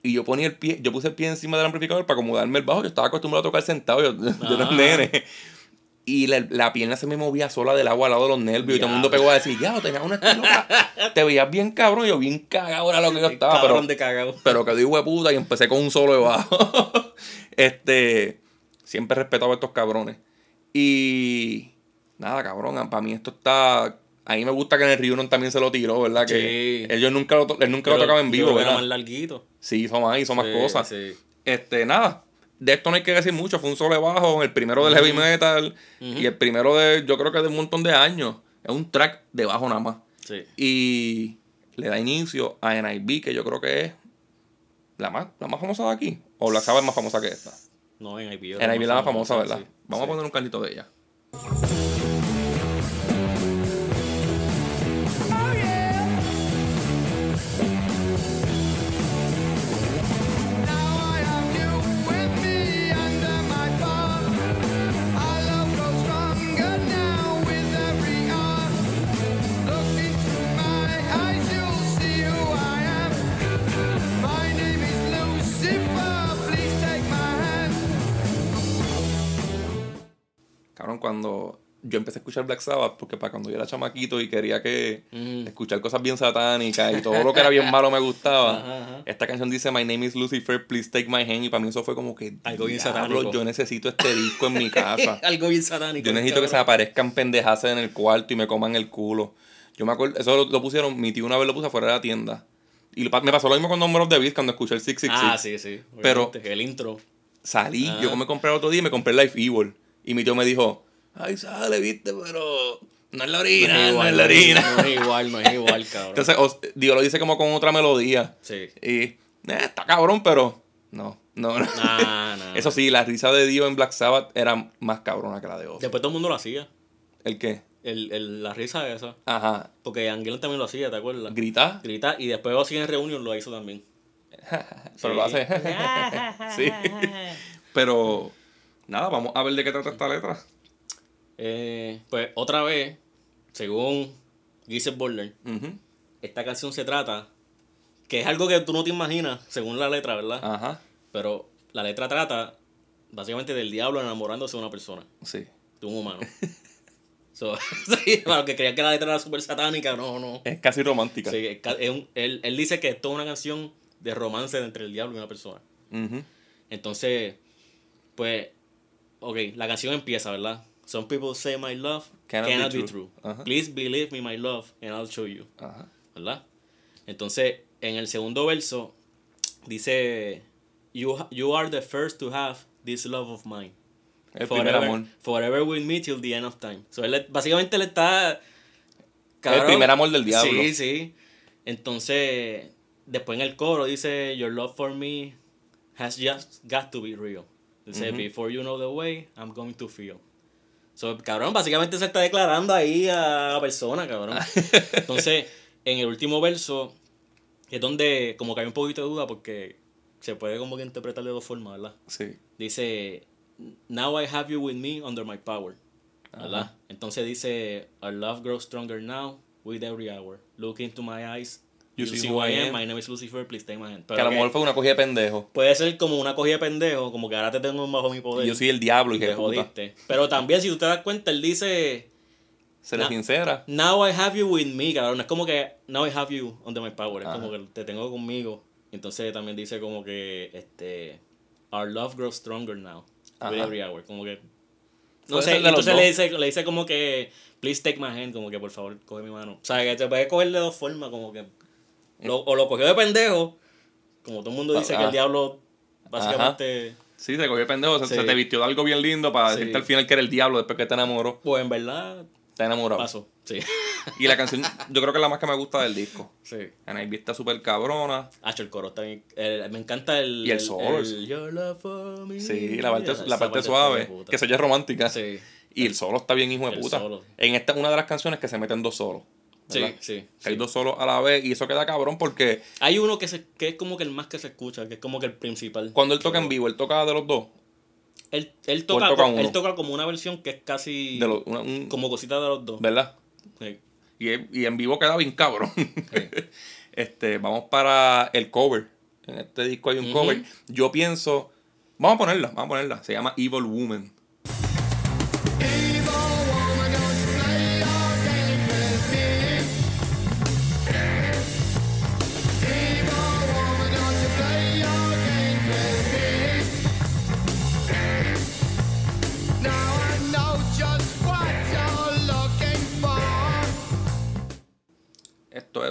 Y yo ponía el pie, yo puse el pie encima del amplificador para acomodarme el bajo. Yo estaba acostumbrado a tocar sentado, yo, yo era un nene. Y la, la pierna se me movía sola del agua al lado de los nervios. Y todo el mundo pegó a decir, ya, tenías una estilo ca- Te veías bien cabrón. Yo bien cagado era lo que yo estaba. Pero, de cagado. pero hijo de puta y empecé con un solo de bajo. este, siempre he respetado a estos cabrones. Y nada, cabrón, para mí esto está... A mí me gusta que en el Reunion también se lo tiró, ¿verdad? Que Sí. ellos nunca lo, él nunca lo Pero tocaba en yo vivo, que ¿verdad? Era más larguito. Sí, hizo más, hizo más Sí, cosas. Sí. Este, nada. De esto no hay que decir mucho. Fue un solo bajo, el primero del heavy metal. Y el primero de, yo creo que de un montón de años. Es un track de bajo nada más. Sí. Y le da inicio a NIB, que yo creo que es la más, la más famosa de aquí. O la sabes más famosa que esta. No. NIB es la más famosa, ¿verdad? sí. Vamos Sí. a poner un carlito de ella. Yo empecé a escuchar Black Sabbath porque para cuando yo era chamaquito y quería que Mm. escuchar cosas bien satánicas y todo lo que era bien malo me gustaba. Ajá, ajá. Esta canción dice My name is Lucifer, please take my hand y para mí eso fue como que Algo bien "Diablo, satánico". Yo necesito este disco en mi casa. Algo bien satánico. Yo necesito que se me aparezcan pendejas en el cuarto y me coman el culo. Yo me acuerdo, eso lo, lo pusieron, mi tío una vez lo puso afuera de la tienda. Y lo me pasó lo mismo con Number of the Beast cuando escuché el 666. Ah, sí, sí. Pero- obviamente, El intro. Salí, Ah. yo me compré el otro día y me compré Life Evil. Y mi tío me dijo, ay, sale, viste, pero no es la original, no es la original. No es igual, no es igual, cabrón. Entonces, os- Dios lo dice como con otra melodía. sí. Y, eh, está cabrón, pero no, no, no. Nah, nah. Eso sí, la risa de Dio en Black Sabbath era más cabrona que la de Ozzy. Después todo el mundo lo hacía. ¿El qué? El, el, la risa esa. Ajá. Porque Anguilón también lo hacía, ¿te acuerdas? ¿Grita? Grita. Y después Ozzy en Reunion lo hizo también. Pero lo hace. sí. Pero, nada, vamos a ver de qué trata esta letra. Eh, pues otra vez, según Giselle Ujú. esta canción se trata, que es algo que tú no te imaginas, según la letra, ¿verdad? Ajá. Pero la letra trata básicamente del diablo enamorándose de una persona, Sí. de un humano. so, sí, para los que creían que la letra era súper satánica, no, no. Es casi romántica. Sí, es un- él, él dice que esto es una canción de romance entre el diablo y una persona. Ujú. Entonces, pues, ok, la canción empieza, ¿verdad? Some people say my love Cannot cannot, be be, true. true. Ajá. Please believe me, my love, and I'll show you. Ajá. ¿Verdad? Entonces, en el segundo verso, dice, you, you are the first to have this love of mine. El primer amor. Forever with me till the end of time. So, él, básicamente le está... El primer amor del diablo. Sí, sí. Entonces, después en el coro dice, Your love for me has just got to be real. Dice, Ujú. Before you know the way, I'm going to feel. So, cabrón, básicamente se está declarando ahí a la persona, cabrón. Entonces, en el último verso, es donde como que hay un poquito de duda porque se puede como que interpretar de dos formas, ¿verdad? Sí. Dice, Now I have you with me under my power. ¿Verdad? Ajá. Entonces dice, Our love grows stronger now with every hour. Look into my eyes. You, see who I am. My name is Lucifer. Please take my hand. Pero que a lo mejor fue una cogida de pendejo. Puede ser como una cogida de pendejo, como que ahora te tengo bajo mi poder. Y yo soy el diablo y que jodiste. Pero también, si tú te das cuenta, él dice, Seré Na- sincera. Now I have you with me, cabrón. Es como que now I have you under my power. Es Ajá. como que te tengo conmigo. Entonces también dice como que este our love grows stronger now. With every hour. Como que no sé, entonces le dice, le dice como que please take my hand, como que por favor coge mi mano. O sea, que te puede coger de dos formas, como que lo- o lo cogió de pendejo, como todo el mundo dice que Ah. el diablo básicamente Sí, te cogió de pendejo. Se, Sí. se te vistió de algo bien lindo para Sí. decirte al final que era el diablo después que te enamoró. pues en verdad Te enamoró. pasó. Sí. Y la canción, yo creo que es la más que me gusta del disco. sí. Anaí está súper cabrona. Hacho, el coro está bien. el- me encanta el. Y el solo, el- el Your love for me. Sí, la parte, la parte suave, que se oye romántica. Sí. Y el solo está bien hijo de puta. solo. En esta es una de las canciones que se meten dos solos. Sí, ¿verdad? sí. Hay sí. dos solos a la vez y eso queda cabrón porque Hay uno que, se, que es como que el más que se escucha, que es como que el principal. cuando él toca en vivo, él toca de los dos. Él, él, toca, toca él toca como una versión que es casi. De una- un- como cosita de los dos. ¿Verdad? Sí. Y, y en vivo queda bien cabrón. este, vamos para el cover. En este disco hay un cover. Yo pienso. Vamos a ponerla, vamos a ponerla. Se llama Evil Woman.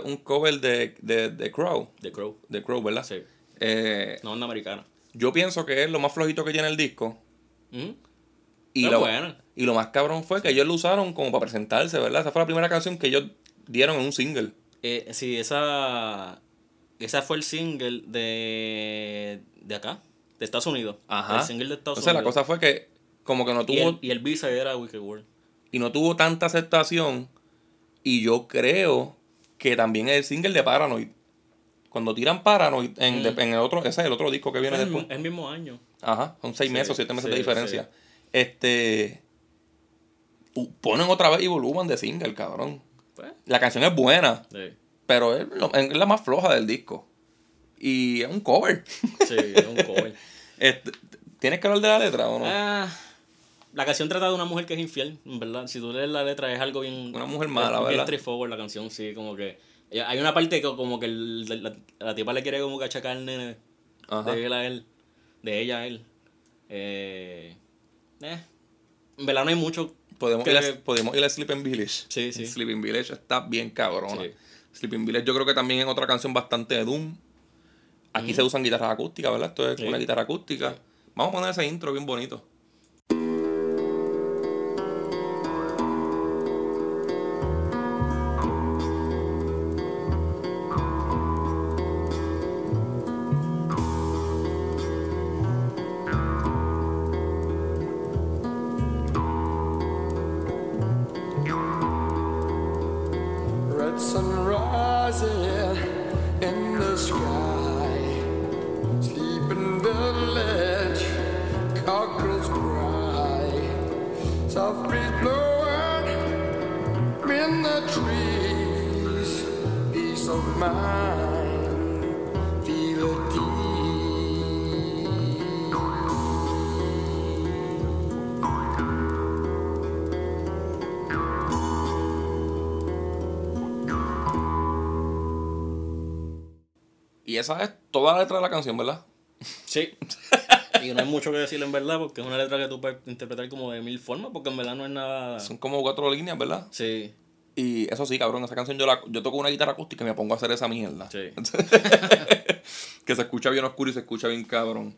Un cover de, de, de Crow. The Crow. De Crow, ¿verdad? Sí. Eh, Una banda americana. yo pienso que es lo más flojito que tiene el disco. Ujú. Y lo, buena. y lo más cabrón fue que ellos lo usaron como para presentarse, ¿verdad? Esa fue la primera canción que ellos dieron en un single. Eh, sí, esa. Esa fue el single de. de acá, de Estados Unidos. El single de Estados Entonces la Unidos. cosa fue que como que no y, tuvo el, y el B-side era Wicked World. y no tuvo tanta aceptación y yo creo que también es el single de Paranoid. Cuando tiran Paranoid en, Mm. de- en el otro, ese es el otro disco que viene Es el, después. el mismo año. Ajá, son seis Sí, meses o siete meses de sí, diferencia. Este ponen otra vez y volumen de single, cabrón. Pues, La canción es buena, sí. pero es, lo- es la más floja del disco. Y es un cover. Sí, es un cover. Este, ¿Tienes que hablar de la letra o no? Ah, la canción trata de una mujer que es infiel, verdad. Si tú lees la letra es algo bien... Una mujer mala, bien ¿verdad? straightforward la canción, sí, como que... ella- Hay una parte que como que el- la, la tipa le quiere como que achacar nene Ajá. de él a él, de ella a él. Eh, eh, en verdad no hay mucho... Podemos, que- ir a, podemos ir a Sleeping Village. Sí, sí. Sleeping Village está bien cabrona. Sí. Sleeping Village yo creo que también es otra canción bastante de Doom. Aquí se usan guitarras acústicas, ¿verdad? Esto es Sí. una guitarra acústica. Sí. Vamos a poner ese intro bien bonito. Letra de la canción, ¿verdad? Sí. y no hay mucho que decir en verdad porque es una letra que tú puedes interpretar como de mil formas porque en verdad no es nada... Son como cuatro líneas, ¿verdad? Sí, Y eso sí, cabrón, esa canción yo la, yo toco una guitarra acústica y me pongo a hacer esa mierda. sí. que se escucha bien oscuro y se escucha bien cabrón.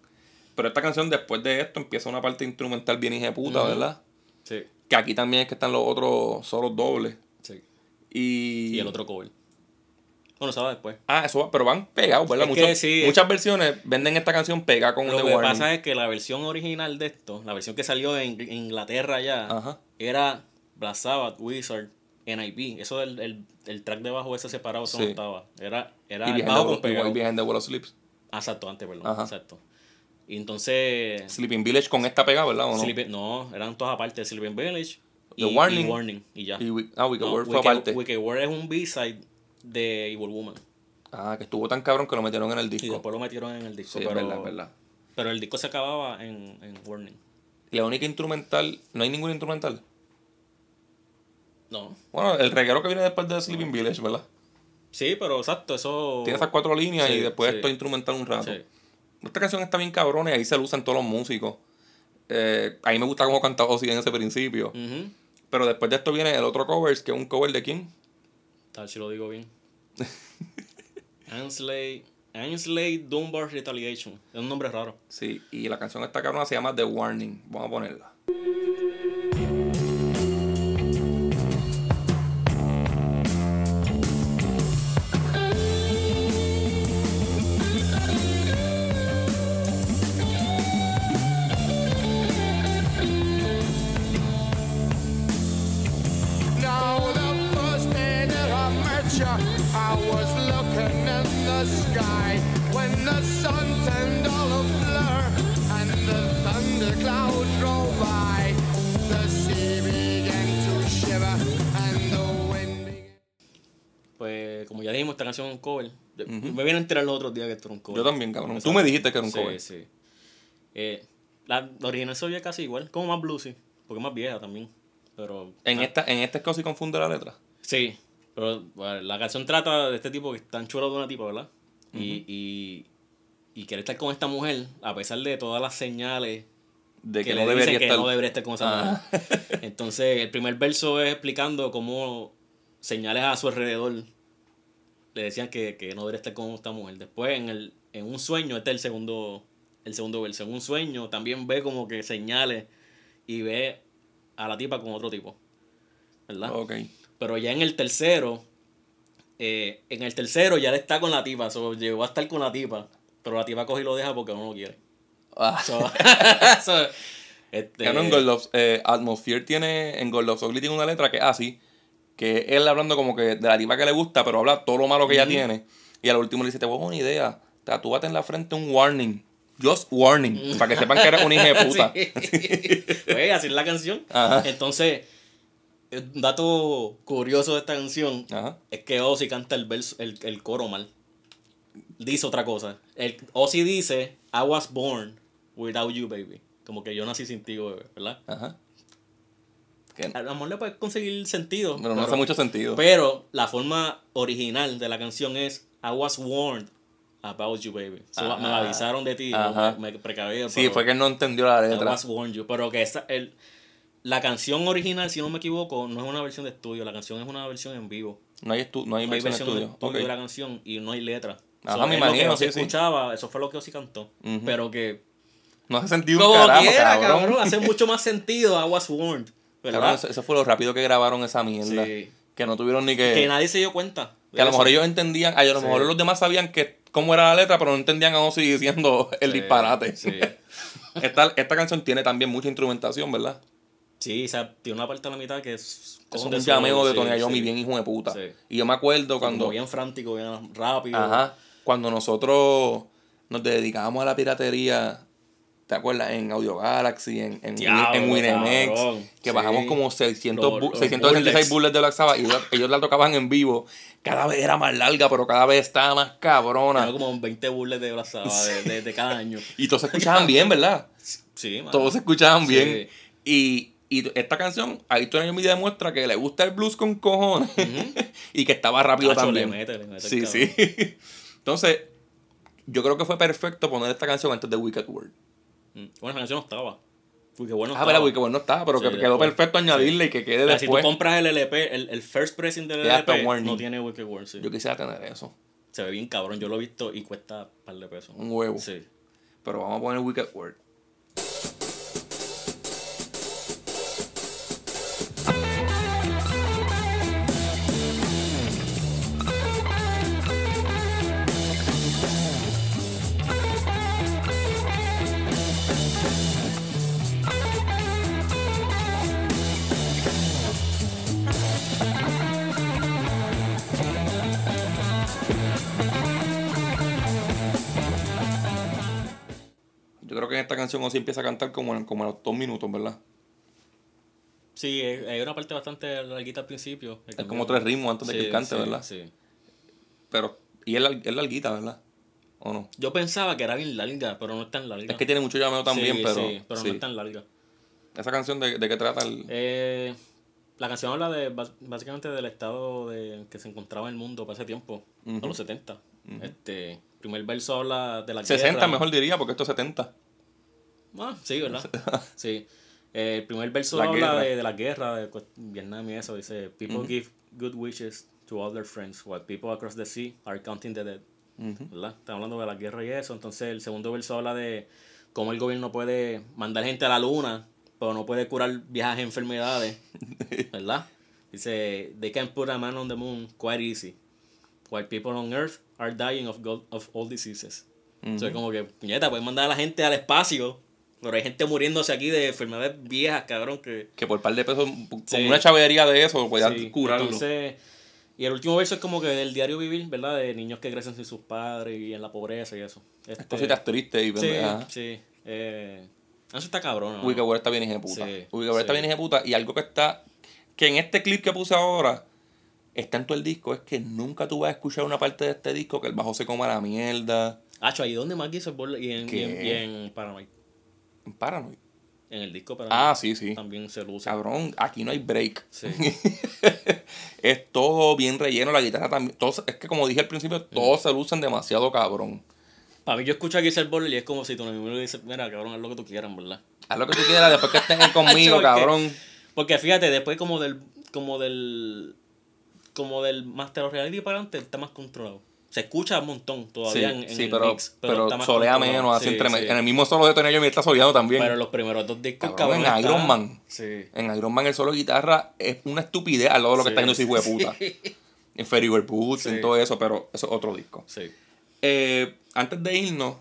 Pero esta canción, después de esto, empieza una parte instrumental bien puta. ¿verdad? Sí, Que aquí también es que están los otros solos dobles. sí. Y... Y el otro cover. Bueno, se va después. Ah, eso va, pero van pegados, ¿verdad? Es que Muchos- sí. Muchas versiones venden esta canción pegada con Lo The que Warning. pasa es que la versión original de esto, la versión que salió en Inglaterra ya, Ajá. era Black Sabbath, Wizard, NIB. Eso del el, el track debajo ese separado, eso Sí. no estaba. Era, era Y Behind bajo the, con pegado. Behind the Wall of Sleeps. Ah, exacto, antes, perdón. Ajá. Exacto. Y entonces... Sleeping Village con esta pegada, ¿verdad? ¿O no? Sleeping- no, eran todas aparte. Sleeping Village The y, Warning. y Warning. Y ya. Y We- ah, Wicked No, fue Wicked- aparte. Wicked Word es un B-side de Evil Woman. Ah, que estuvo tan cabrón que lo metieron en el Y disco. después lo metieron en el disco. Sí, es pero, verdad, es verdad. pero el disco se acababa en, en Warning. Y la única instrumental, no hay ningún instrumental. No. Bueno, el reguero que viene después de Sleeping Village, ¿verdad? Sí, pero exacto, eso. Tiene esas cuatro líneas Sí, y después sí. esto instrumental un rato. Sí. Esta canción está bien cabrona y ahí se lucen todos los músicos. Eh, a mí me gusta cómo canta Ozzy en ese principio. Ujú. Pero después de esto viene el otro cover, que es un cover de quién? Tal si lo digo bien. Ansley. Ansley Dunbar Retaliation. Es un nombre raro. Sí, y la canción esta cabrona se llama The Warning. Vamos a ponerla. Ya, I was looking in the sky when the sun turned all a blur and the thundercloud drove by. The sea began to shiver and the wind began. Pues, como ya dijimos, esta canción es un cover. Ujú. Me vienen a enterar los otros días que esto era un cover. Yo también, cabrón. Tú me dijiste que era un sí, cover. Sí, Eh, la, la original se oye casi igual, como más bluesy, porque es más vieja también. Pero. En, ah, esta, en este es que Ozzy confunde la letra. Sí, pero bueno, la canción trata de este tipo que está chulo de una tipa, ¿verdad? y, y, y quiere estar con esta mujer, a pesar de todas las señales De que, que, no le debería dicen que estar. no debería estar con esa Ah. mujer. Entonces, el primer verso es explicando cómo señales a su alrededor le decían que, que no debería estar con esta mujer. Después, en, el, en un sueño, este es el segundo, el segundo verso. En un sueño también ve como que señales y ve a la tipa con otro tipo. ¿Verdad? Ok. Pero ya en el tercero, eh, en el tercero ya él está con la tipa. So, llegó a estar con la tipa. Pero la tipa coge y lo deja porque no lo quiere. Ah. So, so, este, en Gold of, eh, Atmosphere tiene, en Gold of Ugly tiene una letra que es así, que él hablando como que de la tipa que le gusta, pero habla todo lo malo que ella tiene. Y al último le dice, te voy a dar una idea, tatúate en la frente un warning. Just warning, para que sepan que eres un hijo de puta. Sí. Pues, así es la canción. Ajá. Entonces, un dato curioso de esta canción Ajá. es que Ozzy canta el verso, el, el coro mal. Dice otra cosa. El, Ozzy dice, I was born without you, baby. Como que yo nací sin ti, bebé, ¿verdad? Ajá. Que A lo mejor le puedes conseguir sentido. pero no hace mucho sentido. Pero la forma original de la canción es I was warned about you, baby. So, Ajá. me avisaron de ti, Ajá. me, me precaví. sí, fue que él no entendió la I letra. was warned you. Pero que esa, el, la canción original, si no me equivoco, no es una versión de estudio. La canción es una versión en vivo. No hay, no hay No hay versión versión de estudio. estudio Ok. de la canción y no hay letra. Ajá, So, me es lo que imagino, sí. escuchaba, eso fue lo que Ozzy cantó. Ujú. Pero que No hace sentido un como carajo, quiera, cabrón. cabrón, hace mucho más sentido I was warned. Cabrón, ¿Verdad? eso, eso fue lo rápido que grabaron esa mierda. Sí. Que no tuvieron ni que... Que nadie se dio cuenta. Que a lo mejor ellos entendían, a lo mejor los demás sabían que cómo era la letra, pero no entendían a Ozzy diciendo el disparate. Sí. Esta, esta canción tiene también mucha instrumentación, ¿verdad? Sí, o sea, tiene una parte a la mitad que es... Es un de llameo de sí, Tony Iommi sí. bien hijo de puta. Sí. Y yo me acuerdo Como cuando... bien frántico, bien rápido. Ajá. Cuando nosotros nos dedicábamos a la piratería, ¿te acuerdas? En Audio Galaxy, en, en, Diablo, en cabrón. que Sí. bajamos como 600 Los- los 666 bullets. bullets de Black Sabbath y ellos, ellos la tocaban en vivo. Cada vez era más larga, pero cada vez estaba más cabrona. Tengo como 20 burles de brazada de, de, de cada año. Y todos se escuchaban bien, ¿verdad? Sí, mano. Todos se escuchaban Sí. bien. Y, y esta canción, ahí Tony Iommi demuestra que le gusta el blues con cojones y que estaba rápido también. le mete, le mete el Sí, sí. Entonces, yo creo que fue perfecto poner esta canción antes de Wicked World. Mm. Bueno, esa canción no estaba. Porque bueno, Ah, verdad, Wicked World no estaba, pero Sí, que quedó después. perfecto añadirle y que quede O sea, si tú después. compras el LP, el, el first pressing del LP, no tiene Wicked World, sí. Yo quisiera tener eso, Se ve bien cabrón, yo lo he visto y cuesta un par de pesos. un huevo. Sí. Pero vamos a poner Wicked World. Esta canción Ozzy empieza a cantar como en, como a los dos minutos, ¿verdad? Sí, hay hay una parte bastante larguita al principio. Es como tres ritmos antes de que él cante, sí, ¿verdad? Sí. Pero, y es, es larguita, ¿verdad? ¿O no? Yo pensaba que era bien larga, pero no es tan larga. Es que tiene mucho llameo también, Sí, pero. Sí, pero no es tan larga. Esa canción de, de qué trata el. Eh, la canción habla de básicamente del estado de que se encontraba el mundo para ese tiempo, a los 70. Este, primer verso habla de la 60 guerra. mejor diría, porque esto es 70. Ah, sí, ¿verdad? sí. Eh, el primer verso La habla de, de la guerra de Vietnam y eso. Dice, people give good wishes to all their friends, while people across the sea are counting the dead. Ujú. ¿Verdad? Está hablando de la guerra y eso. Entonces el segundo verso habla de cómo el gobierno puede mandar gente a la luna, pero no puede curar viejas enfermedades. ¿Verdad? Dice, they can put a man on the moon quite easy, while people on earth are dying of, go- of all diseases. Entonces como que, puñeta, pueden mandar a la gente al espacio, pero hay gente muriéndose aquí de enfermedades viejas, cabrón, que... Que por par de pesos, con Sí. una chavería de eso, podías Sí, curarlo. Entonces, y el último verso es como que del diario vivir, ¿verdad? De niños que crecen sin sus padres y en la pobreza y eso. Este, Cositas tristes y Sí, pendejas. sí. Eh, eso está cabrón, ¿no? Wicked World está bien hija de puta. Sí, Wicked World está sí. bien hija de puta. Y algo que está. Que en este clip que puse ahora. Está en todo el disco. Es que nunca tú vas a escuchar una parte de este disco que el bajo se coma la mierda. Hacho, ahí donde más hizo el y en, y en, y en. En Paranoid. En el disco Paranoid. Ah, sí, sí. También se luce. Cabrón, aquí no hay break. Sí. es todo bien relleno, la guitarra también. Todo, es que como dije al principio, Mm. todos se lucen demasiado cabrón. Para mí yo escucho aquí el bol y es como si tu enemigo le dice, mira, cabrón, haz lo que tú quieras, ¿verdad? Haz lo que tú quieras después que estés conmigo, cabrón. Porque fíjate, después como del como del como del Master of Reality para adelante está más controlado. Se escucha un montón Sí, todavía en, en sí, el pero, mix, pero, está más solea menos, así Sí, entre sí. En el mismo solo de Tony Iommi está soleando también. Pero los primeros dos discos, Cabrón, cabrón, en Iron Man. Sí. En Iron Man el solo de guitarra es una estupidez al lado de lo que está haciendo ese hijo de puta. En Ferry Boots, en todo eso, pero eso es otro disco. Sí. Eh, antes de irnos,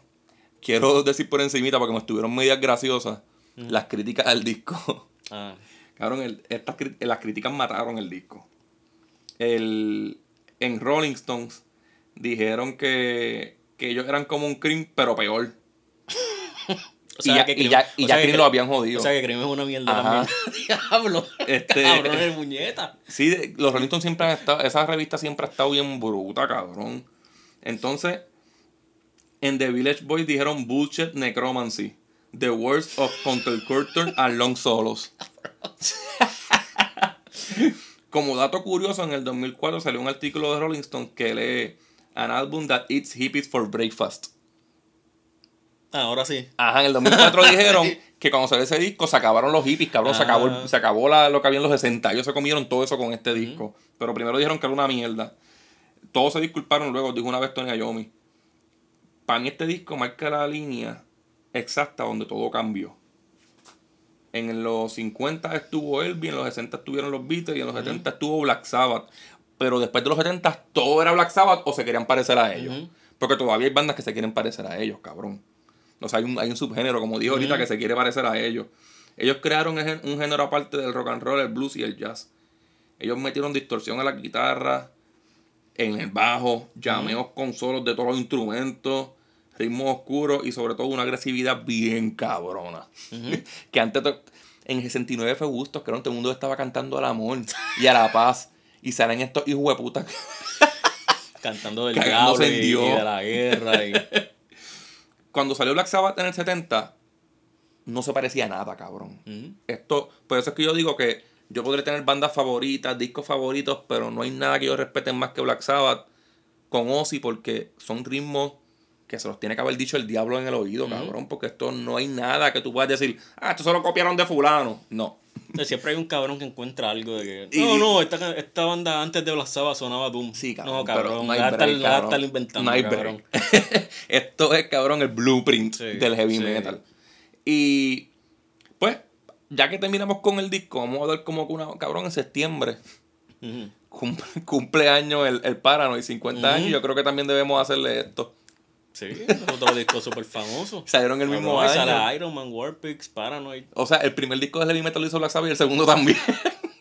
quiero decir por encimita, porque me estuvieron medias graciosas, las críticas al disco. Ah, Cabrón, el- estas, las críticas mataron el disco. El, en Rolling Stones dijeron que, que ellos eran como un cream, pero peor. o y ya, que y ya, y ya que lo habían jodido. O sea que Cream es una mierda Ajá. también. Diablo. Este- Cabrón, es muñeta. Sí, de- los Rolling Stones siempre han estado, esa revista siempre ha estado bien bruta, cabrón. Entonces, en The Village Boys dijeron Bullshit Necromancy, The Worst of Counterculture and Long Solos. Como dato curioso, en el 2004 salió un artículo de Rolling Stone que lee An album that eats hippies for breakfast. Ah, ahora sí. Ajá, en el 2004 dijeron que cuando salió ese disco se acabaron los hippies, cabrón. Se acabó, Ah. se acabó la- lo que había en los 60. Ellos se comieron todo eso con este disco. Pero primero dijeron que era una mierda. Todos se disculparon luego, dijo una vez Tony Iommi. Para mí este disco marca la línea exacta donde todo cambió. En los 50 estuvo Elvis, en los 60 estuvieron los Beatles y en los 70 estuvo Black Sabbath. Pero después de los 70 todo era Black Sabbath o se querían parecer a ellos. Porque todavía hay bandas que se quieren parecer a ellos, cabrón. O sea, hay un, hay un subgénero, como dijo ahorita, que se quiere parecer a ellos. Ellos crearon un gén- un género aparte del rock and roll, el blues y el jazz. Ellos metieron distorsión a la guitarra, en el bajo, llameos con solos de todos los instrumentos, ritmos oscuros y sobre todo una agresividad bien cabrona. que antes en 69 fue gusto, que todo el mundo estaba cantando al amor y a la paz. Y salen estos hijos de puta. Cantando del diablo y, y de la guerra. Y... Cuando salió Black Sabbath en el 70, no se parecía a nada, cabrón. Esto, por eso es que yo digo que yo podré tener bandas favoritas, discos favoritos, pero no hay nada que yo respete más que Black Sabbath con Ozzy porque son ritmos que se los tiene que haber dicho el diablo en el oído, cabrón, porque esto no hay nada que tú puedas decir, ah, esto se lo copiaron de fulano. No. Siempre hay un cabrón que encuentra algo de que. No, no, esta, esta banda antes de Black Sabbath sonaba Doom. Sí, cabrón. No, cabrón. no cabrón. estar inventando. No hay cabrón. break. Esto es, cabrón, el blueprint Sí, del heavy sí. metal. Y, pues, ya que terminamos con el disco, vamos a dar como que una, cabrón, en septiembre. Cumple, cumpleaños el, el Paranoid, 50 Ujú. años. Yo creo que también debemos hacerle esto. Sí, otro disco súper famoso. Salieron el mismo año. Sale Iron Man, Warpix, Paranoid. O sea, el primer disco de heavy metal lo hizo Black Sabbath y el segundo también.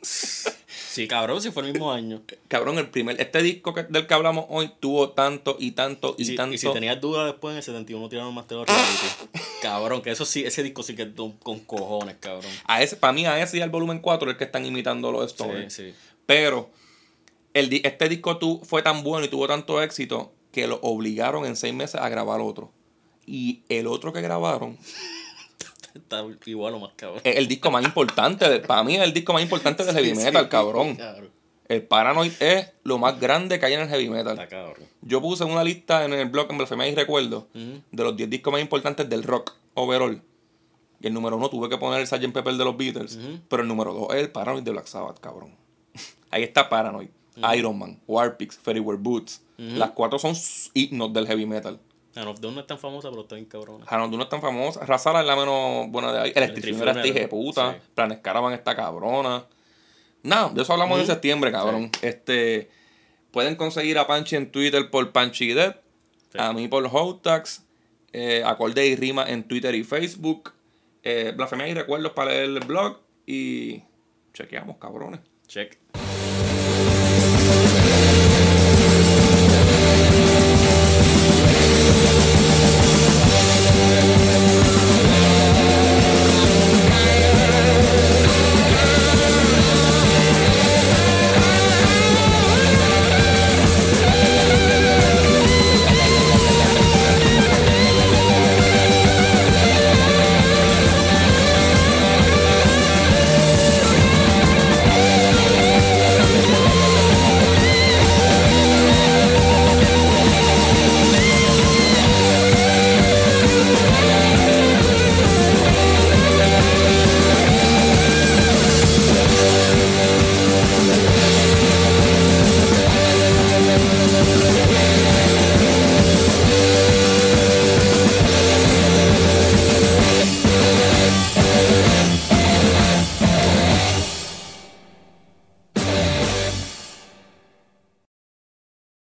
Sí, cabrón, si fue el mismo año. cabrón, el primer, este disco que- del que hablamos hoy tuvo tanto y tanto y, Y si, tanto. y si tenías dudas después en el 71 tiraron más Master of Reality. cabrón, que eso sí, ese disco sí que es con cojones, cabrón. a ese, para mí, a ese y al volumen 4 es el que están imitando los Sí, Stones. sí. Pero el, este disco tu, fue tan bueno y tuvo tanto éxito que lo obligaron en seis meses a grabar otro. Y el otro que grabaron Está igual o más cabrón. es el disco más importante. de- para mí es el disco más importante del heavy metal, sí, cabrón. El Paranoid es lo más grande que hay en el heavy metal. Está cabrón. Yo puse una lista en el blog en Blasfemia y Recuerdo Ujú. de los 10 discos más importantes del rock overall. Y el número uno tuve que poner el Sgt. Pepper de los Beatles. Pero el número dos es el Paranoid de Black Sabbath, cabrón. Ahí está Paranoid, Iron Man, Warpix, Fairy Wear Boots. Las cuatro son himnos del heavy metal. Hand of Dawn no es tan famosa, pero está bien cabrona. Harold no es tan famosa. Razala es la menos buena de ahí. Electric Electric Funeral está hija de puta. sí. Planes Caravan está cabrona. Nada, de eso hablamos en septiembre, cabrón. Este, pueden conseguir a Panchi en Twitter por Panchi Dead. Sí. A mí por Hotax. Eh, acorde y rima en Twitter y Facebook. Eh, blasfemia y recuerdos para leer el blog. Y chequeamos, cabrones. Check.